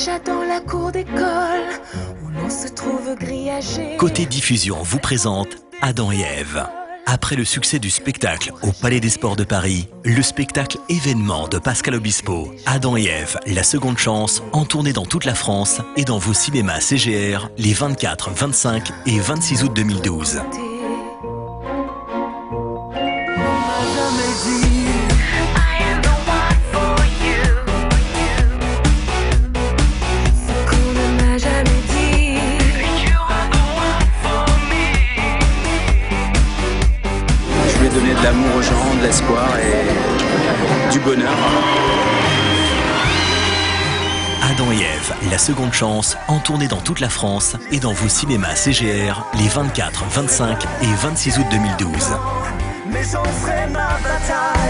Déjà dans la cour d'école, où l'on se trouve grillagé. Côté diffusion vous présente Adam et Ève. Après le succès du spectacle au Palais des Sports de Paris, le spectacle événement de Pascal Obispo, Adam et Ève, la seconde chance, en tournée dans toute la France et dans vos cinémas CGR les 24, 25 et 26 août 2012. De l'amour aux gens, de l'espoir et du bonheur. Adam et Ève, la seconde chance, en tournée dans toute la France et dans vos cinémas CGR les 24, 25 et 26 août 2012. Mais j'en ferai ma bataille